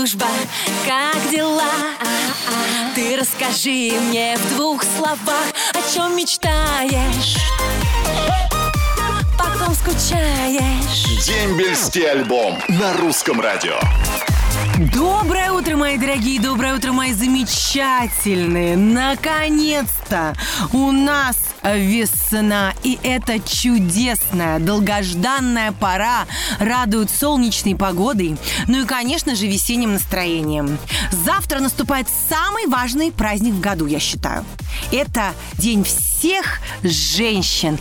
служба, как дела? Ты расскажи мне в двух словах, о чем мечтаешь? Потом скучаешь. Дембельский альбом на русском радио. Доброе утро, мои дорогие, доброе утро, мои замечательные. Наконец-то у нас весна, и эта чудесная, долгожданная пора радует солнечной погодой, ну и, конечно же, весенним настроением. Завтра наступает самый важный праздник в году, я считаю. Это День всех женщин.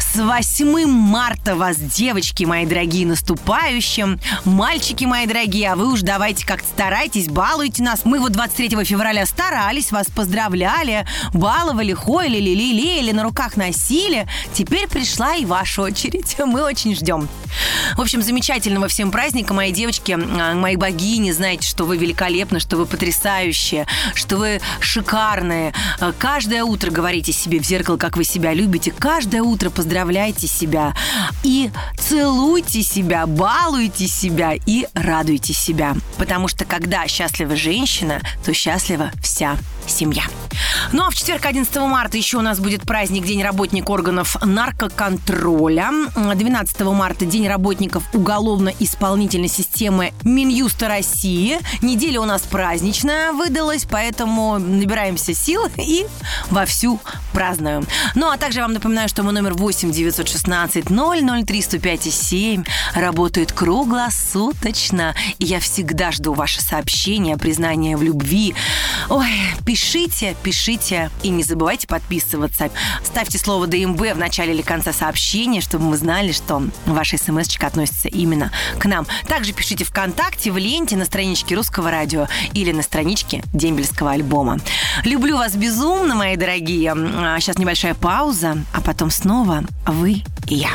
С 8 марта вас, девочки мои дорогие, наступающим. Мальчики мои дорогие, а вы уж давайте как-то старайтесь, балуйте нас. Мы вот 23 февраля старались, вас поздравляли, баловали, хоили, лелеяли, на руках носили. Теперь пришла и ваша очередь. Мы очень ждем. В общем, замечательного всем праздника, мои девочки, а, мои богини. Знаете, что вы великолепны, что вы потрясающие, что вы шикарные. А, каждое утро говорите себе в зеркало, как вы себя любите. Каждое утро поздравляйте себя и целуйте себя, балуйте себя и радуйте себя. Потому что когда счастлива женщина, то счастлива вся семья. Ну а в четверг, 11 марта, еще у нас будет праздник День работник органов наркоконтроля. 12 марта День работников уголовно-исполнительной системы Минюста России. Неделя у нас праздничная выдалась, поэтому набираемся сил и вовсю празднуем. Ну а также вам напоминаю, что мой номер 8 916 003 105 7 работает круглосуточно. И я всегда жду ваши сообщения, признания в любви. Ой, пишите, пишите и не забывайте подписываться. Ставьте слово ДМБ в начале или конце сообщения, чтобы мы знали, что ваша смс относится именно к нам. Также пишите ВКонтакте, в ленте, на страничке Русского радио или на страничке Дембельского альбома. Люблю вас безумно, мои дорогие. Сейчас небольшая пауза, а потом снова вы и я.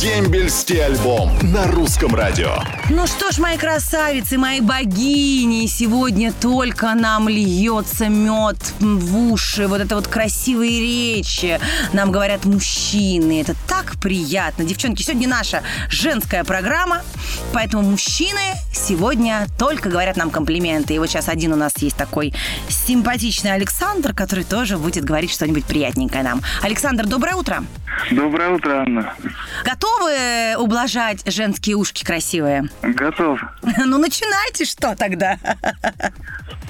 Дембельский альбом на русском радио. Ну что ж, мои красавицы, мои богини, сегодня только нам льется мед в уши, вот это вот красивые речи. Нам говорят мужчины, это так приятно. Девчонки, сегодня наша женская программа, поэтому мужчины сегодня только говорят нам комплименты. И вот сейчас один у нас есть такой симпатичный Александр, который тоже будет говорить что-нибудь приятненькое нам. Александр, доброе утро. Доброе утро, Анна. Готовы ублажать женские ушки красивые? Готов. Ну, начинайте что тогда?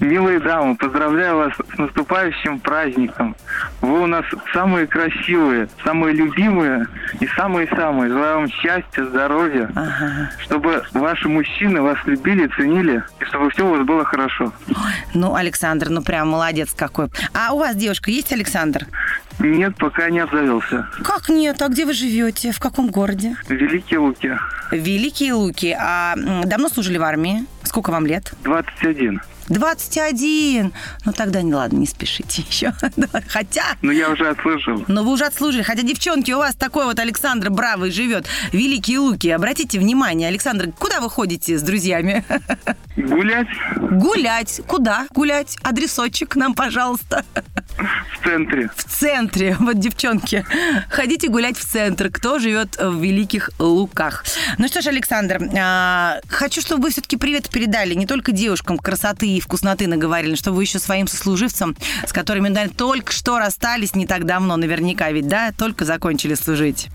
Милые дамы, поздравляю вас с наступающим праздником. Вы у нас самые красивые, самые любимые и самые-самые. Желаю вам счастья, здоровья, ага. чтобы ваши мужчины вас любили, ценили, и чтобы все у вас было хорошо. Ну, Александр, ну прям молодец какой. А у вас девушка есть, Александр? Нет, пока не обзавелся. Как нет? А где вы живете? В каком городе? Великие Луки. Великие Луки. А давно служили в армии? Сколько вам лет? 21. 21. Ну тогда не ладно, не спешите еще. Хотя... Ну я уже отслужил. Но вы уже отслужили. Хотя, девчонки, у вас такой вот Александр Бравый живет. Великие Луки. Обратите внимание, Александр, куда вы ходите с друзьями? Гулять. Гулять. Куда гулять? Адресочек нам, пожалуйста. В центре. В центре. Вот, девчонки, ходите гулять в центр. Кто живет в Великих Луках? Ну что ж, Александр, а, хочу, чтобы вы все-таки привет передали не только девушкам красоты и вкусноты наговорили, чтобы вы еще своим сослуживцам, с которыми да, только что расстались не так давно, наверняка ведь, да, только закончили служить.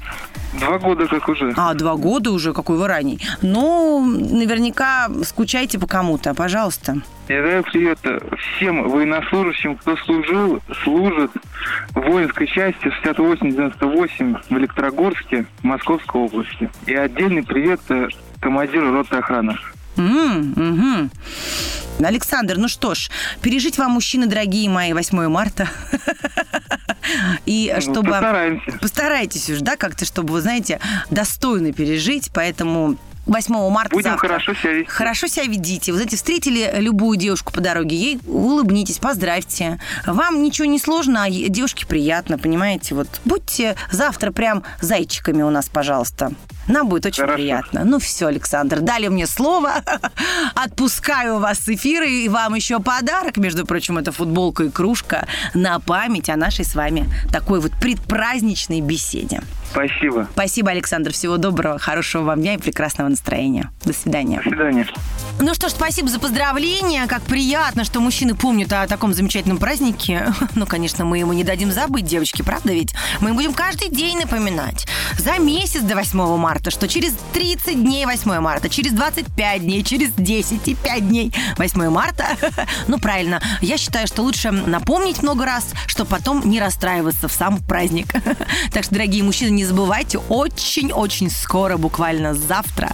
Два года как уже. А, два года уже, какой вы ранний. Ну, наверняка скучайте по кому-то, пожалуйста. Передаю привет всем военнослужащим, кто служил, служит в воинской части 68-98 в Электрогорске, Московской области. И отдельный привет командиру роты охраны. Mm, угу. Александр, ну что ж, пережить вам, мужчины дорогие мои, 8 марта. И ну, чтобы... Постараемся. Постарайтесь уж, да, как-то, чтобы, вы знаете, достойно пережить, поэтому 8 марта Будем завтра. хорошо себя вести. Хорошо себя ведите. Вы знаете, встретили любую девушку по дороге, ей улыбнитесь, поздравьте. Вам ничего не сложно, а девушке приятно, понимаете? Вот будьте завтра прям зайчиками у нас, пожалуйста. Нам будет очень Хорошо. приятно. Ну все, Александр, дали мне слово. Отпускаю вас с эфира. И вам еще подарок. Между прочим, это футболка и кружка на память о нашей с вами такой вот предпраздничной беседе. Спасибо. Спасибо, Александр. Всего доброго, хорошего вам дня и прекрасного настроения. До свидания. До свидания. Ну что ж, спасибо за поздравления. Как приятно, что мужчины помнят о таком замечательном празднике. Ну, конечно, мы ему не дадим забыть, девочки, правда ведь? Мы будем каждый день напоминать. За месяц до 8 марта, что через 30 дней 8 марта, через 25 дней, через 10 и 5 дней 8 марта. Ну, правильно. Я считаю, что лучше напомнить много раз, чтобы потом не расстраиваться в сам праздник. Так что, дорогие мужчины, не забывайте, очень-очень скоро, буквально завтра,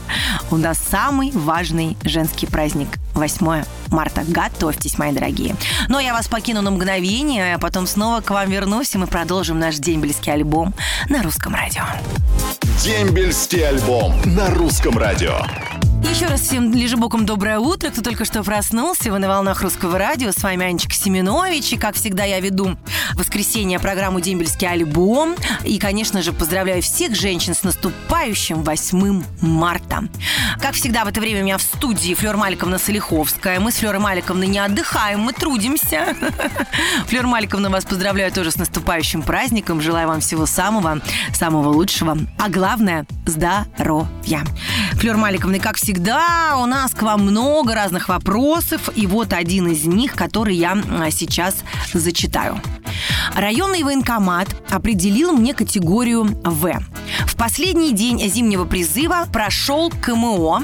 у нас самый важный женский праздник 8 марта. Готовьтесь, мои дорогие. Но я вас покину на мгновение, а потом снова к вам вернусь, и мы продолжим наш дембельский альбом на русском радио. Дембельский альбом на русском радио. Еще раз всем лежебоком доброе утро. Кто только что проснулся, вы на волнах русского радио. С вами Анечка Семенович. И, как всегда, я веду в воскресенье программу «Дембельский альбом». И, конечно же, поздравляю всех женщин с наступающим 8 марта. Как всегда, в это время у меня в студии Флёр Маликовна Солиховская. Мы с Флёрой Маликовной не отдыхаем, мы трудимся. Флёр Маликовна вас поздравляю тоже с наступающим праздником. Желаю вам всего самого, самого лучшего. А главное – здоровья. Флёр Маликовна, как всегда, всегда, у нас к вам много разных вопросов, и вот один из них, который я сейчас зачитаю. Районный военкомат определил мне категорию В. В последний день зимнего призыва прошел КМО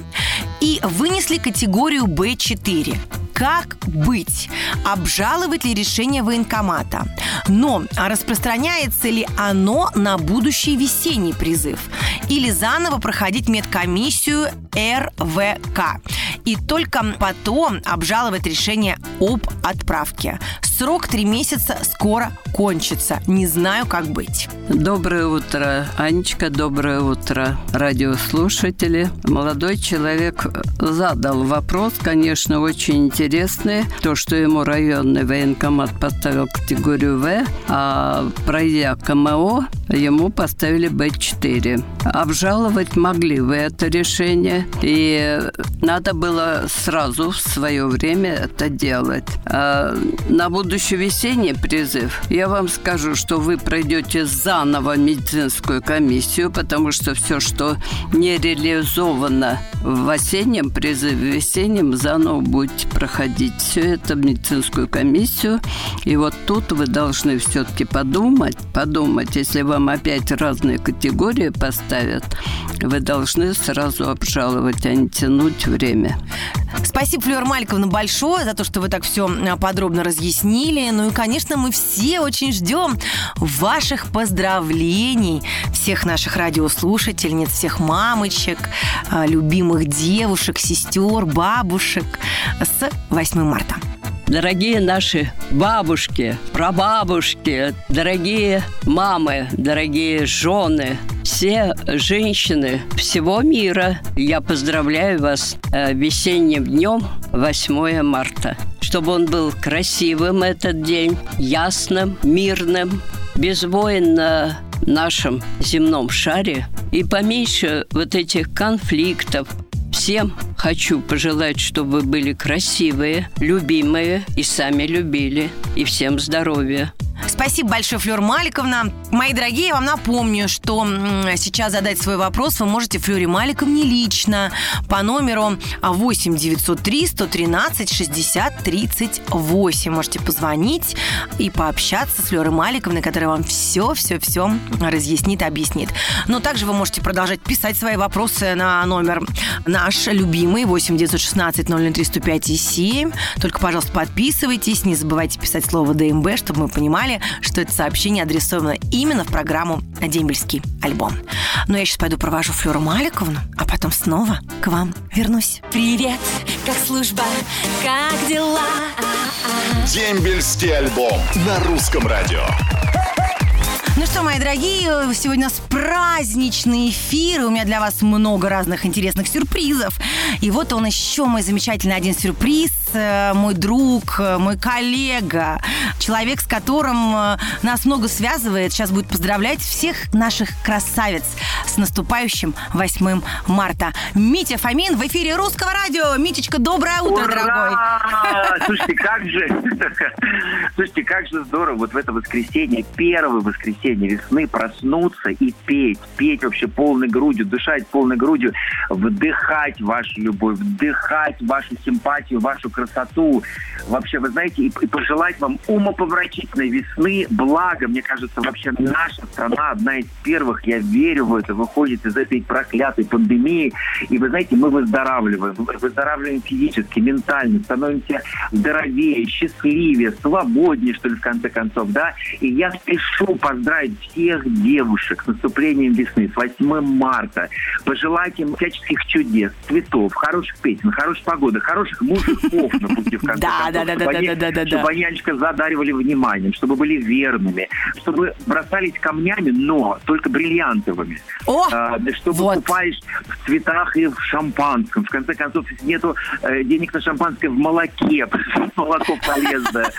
и вынесли категорию Б4 как быть? Обжаловать ли решение военкомата? Но распространяется ли оно на будущий весенний призыв? Или заново проходить медкомиссию РВК? И только потом обжаловать решение об отправке. Срок три месяца скоро кончится. Не знаю, как быть. Доброе утро, Анечка. Доброе утро, радиослушатели. Молодой человек задал вопрос, конечно, очень интересный. То, что ему районный военкомат поставил категорию В, а пройдя КМО, ему поставили Б4. Обжаловать могли вы это решение, и надо было сразу в свое время это делать. А на будущий весенний призыв я вам скажу, что вы пройдете заново медицинскую комиссию, потому что все, что не реализовано в осеннем призыве, в весеннем заново будете проходить все это медицинскую комиссию. И вот тут вы должны все-таки подумать, подумать, если вам опять разные категории поставят, вы должны сразу обжаловать, а не тянуть время. Спасибо, Флюр Мальковна, большое за то, что вы так все подробно разъяснили. Ну и, конечно, мы все очень ждем ваших поздравлений, всех наших радиослушательниц, всех мамочек, а, любимых девушек, сестер, бабушек с 8 марта. Дорогие наши бабушки, прабабушки, дорогие мамы, дорогие жены, все женщины всего мира, я поздравляю вас э, весенним днем 8 марта. Чтобы он был красивым этот день, ясным, мирным, без войн на нашем земном шаре и поменьше вот этих конфликтов, Всем хочу пожелать, чтобы вы были красивые, любимые и сами любили. И всем здоровья. Спасибо большое, Флёр Маликовна. Мои дорогие, я вам напомню, что сейчас задать свой вопрос вы можете Флёре Маликовне лично по номеру 8 903 113 60 38. Можете позвонить и пообщаться с Флёрой Маликовной, которая вам все-все-все разъяснит, объяснит. Но также вы можете продолжать писать свои вопросы на номер наш любимый 8 916 003 105 и 7. Только, пожалуйста, подписывайтесь, не забывайте писать слово ДМБ, чтобы мы понимали, что это сообщение адресовано именно в программу «Дембельский альбом». Но я сейчас пойду провожу Флюру Маликовну, а потом снова к вам вернусь. Привет, как служба, как дела? Дембельский альбом на русском радио. Ну что, мои дорогие, сегодня у нас праздничный эфир, и у меня для вас много разных интересных сюрпризов. И вот он еще мой замечательный один сюрприз – мой друг, э, мой коллега, человек, с которым э, нас много связывает, сейчас будет поздравлять всех наших красавиц с наступающим 8 марта. Митя Фомин в эфире Русского радио. Митечка, доброе утро, Ура! дорогой. Слушайте, как же, слушайте, как же здорово вот в это воскресенье, первое воскресенье весны проснуться и петь, петь вообще полной грудью, дышать полной грудью, вдыхать вашу любовь, вдыхать вашу симпатию, вашу красоту. Вообще, вы знаете, и, и пожелать вам умопомрачительной весны, благо, мне кажется, вообще наша страна одна из первых, я верю в это, выходит из этой проклятой пандемии. И вы знаете, мы выздоравливаем, выздоравливаем физически, ментально, становимся здоровее, счастливее, свободнее, что ли, в конце концов, да. И я спешу поздравить всех девушек с наступлением весны, с 8 марта, пожелать им всяческих чудес, цветов, хороших песен, хорошей погоды, хороших мужиков на пути, в конце Да, концов, да, да, чтобы да, они- да, да, да, чтобы они, Анечка, задаривали вниманием, чтобы были верными, чтобы бросались камнями, но только бриллиантовыми. О, А, чтобы вот. купались в цветах и в шампанском. В конце концов, если нету э, денег на шампанское в молоке, молоко полезное.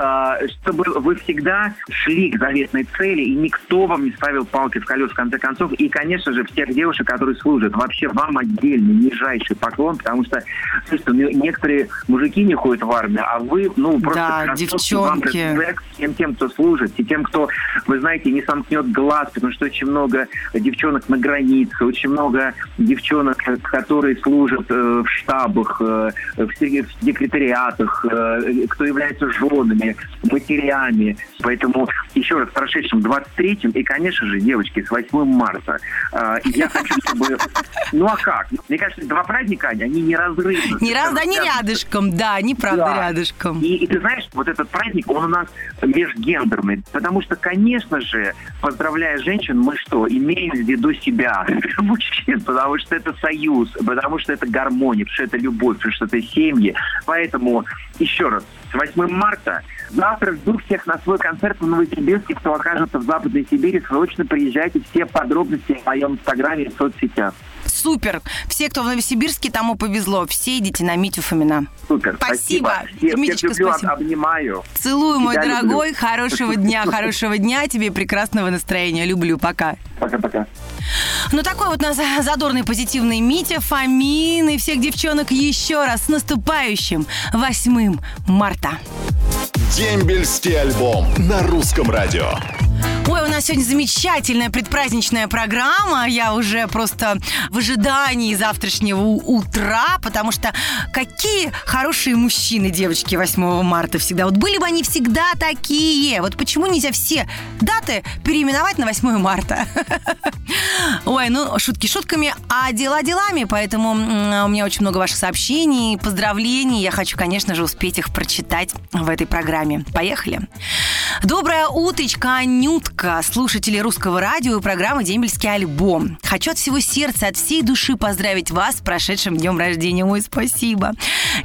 А, чтобы вы всегда шли к заветной цели, и никто вам не ставил палки в колес, в конце концов. И, конечно же, всех девушек, которые служат. Вообще, вам отдельный, нижайший поклон, потому что, слушайте, ну, некоторые мужики не ходят в армию, а вы, ну, просто Да, вам девчонки. респект всем тем, кто служит, и тем, кто, вы знаете, не сомкнет глаз, потому что очень много девчонок на границе, очень много девчонок, которые служат э, в штабах, э, в се- в секретариатах, э, кто является женами, матерями. Поэтому еще раз прошедшим 23-м и, конечно же, девочки, с 8 марта. Э, и я хочу, чтобы... Ну а как? Мне кажется, два праздника, они неразрывны. не раз, да, не Связаны. Рядышком, да, неправда Да. рядышком. И, и ты знаешь, вот этот праздник, он у нас межгендерный. Потому что, конечно же, поздравляя женщин, мы что, имеем в виду себя, мужчин, потому что это союз, потому что это гармония, потому что это любовь, потому что это семьи. Поэтому, еще раз, с 8 марта завтра жду всех на свой концерт в Новосибирске, кто окажется в Западной Сибири, срочно приезжайте, все подробности в моем инстаграме и соцсетях. Супер. Все, кто в Новосибирске, тому повезло. Все идите на Митю Фомина. Супер, Спасибо. спасибо. Всех, всех люблю, спасибо. обнимаю. Целую, мой Тебя люблю. дорогой. Хорошего дня, хорошего дня. Тебе прекрасного настроения. Люблю. Пока. Пока-пока. Ну, такой вот у нас задорный, позитивный Митя Фомин. И всех девчонок еще раз с наступающим 8 марта. Дембельский альбом на русском радио. Ой, у нас сегодня замечательная предпраздничная программа. Я уже просто в ожидании завтрашнего утра, потому что какие хорошие мужчины, девочки, 8 марта всегда. Вот были бы они всегда такие. Вот почему нельзя все даты переименовать на 8 марта? Ой, ну, шутки шутками, а дела делами, поэтому м, у меня очень много ваших сообщений, поздравлений. Я хочу, конечно же, успеть их прочитать в этой программе. Поехали. Доброе утречко, Анютка, слушатели русского радио и программы «Дембельский альбом». Хочу от всего сердца, от всей души поздравить вас с прошедшим днем рождения. Ой, спасибо.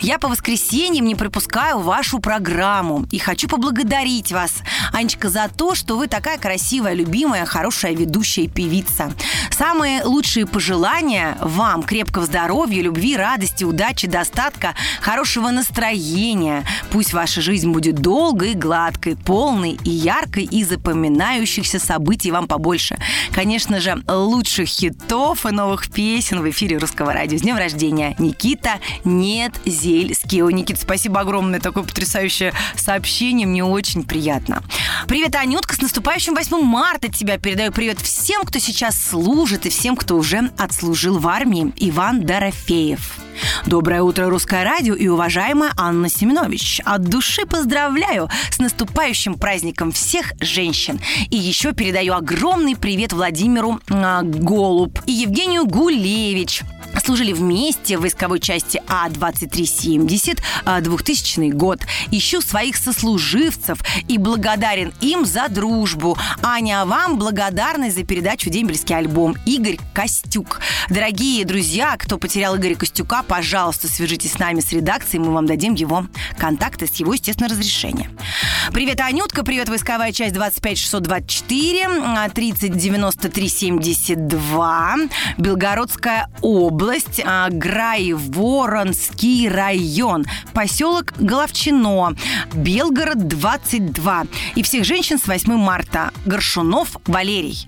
Я по воскресеньям не пропускаю вашу программу. И хочу поблагодарить вас, Анечка, за то, что вы такая красивая, любимая, хорошая ведущая певица. Самые лучшие пожелания вам крепкого здоровья, любви, радости, удачи, достатка, хорошего настроения. Пусть ваша жизнь будет долгой гладкой, полной и яркой, и запоминающихся событий вам побольше. Конечно же, лучших хитов и новых песен в эфире Русского радио. С днем рождения, Никита Недзельский. Ой, Никита, спасибо огромное, такое потрясающее сообщение, мне очень приятно. Привет, Анютка, с наступающим 8 марта тебя передаю привет всем, кто сейчас служит и всем, кто уже отслужил в армии. Иван Дорофеев. Доброе утро, Русское радио и уважаемая Анна Семенович. От души поздравляю с наступающим праздником всех женщин. И еще передаю огромный привет Владимиру а, Голуб и Евгению Гулевич. Служили вместе в войсковой части А-2370, а, 2000 год. Ищу своих сослуживцев и благодарен им за дружбу. Аня, а вам благодарность за передачу «Дембельский альбом». Игорь Костюк. Дорогие друзья, кто потерял Игоря Костюка, пожалуйста, свяжитесь с нами, с редакцией, мы вам дадим его контакты с его, естественно, разрешения. Привет, Анютка, привет, войсковая часть 25624, а, 309372, Белгородская область. Область, а, Грай, Воронский район, поселок Головчино, Белгород 22. И всех женщин с 8 марта. Горшунов Валерий.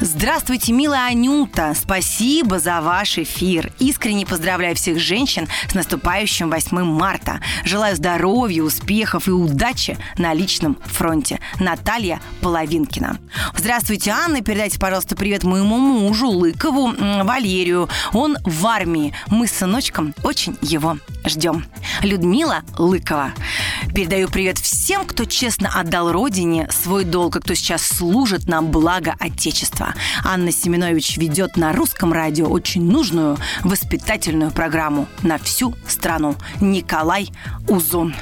Здравствуйте, милая Анюта. Спасибо за ваш эфир. Искренне поздравляю всех женщин с наступающим 8 марта. Желаю здоровья, успехов и удачи на личном фронте. Наталья Половинкина. Здравствуйте, Анна. Передайте, пожалуйста, привет моему мужу Лыкову Валерию. Он в армии. Мы с сыночком очень его ждем. Людмила Лыкова. Передаю привет всем, кто честно отдал Родине свой долг, и кто сейчас служит на благо Отечества. Анна Семенович ведет на русском радио очень нужную воспитательную программу на всю страну. Николай Узун.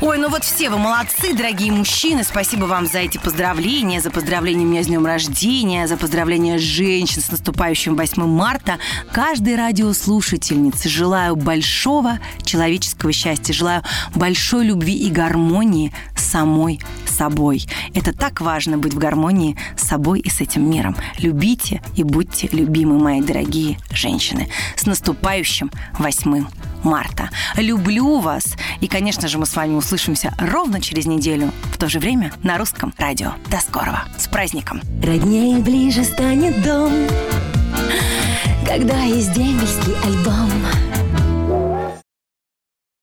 Ой, ну вот все вы молодцы, дорогие мужчины. Спасибо вам за эти поздравления, за поздравления меня с днем рождения, за поздравления женщин с наступающим 8 марта. Каждой радиослушательнице желаю большого человеческого счастья, желаю большой любви и гармонии самой собой. Это так важно быть в гармонии с собой и с этим миром. Любите и будьте любимы, мои дорогие женщины. С наступающим 8 марта. Люблю вас. И, конечно же, мы с вами услышимся ровно через неделю в то же время на русском радио. До скорого. С праздником. Роднее ближе станет дом, когда есть дембельский альбом.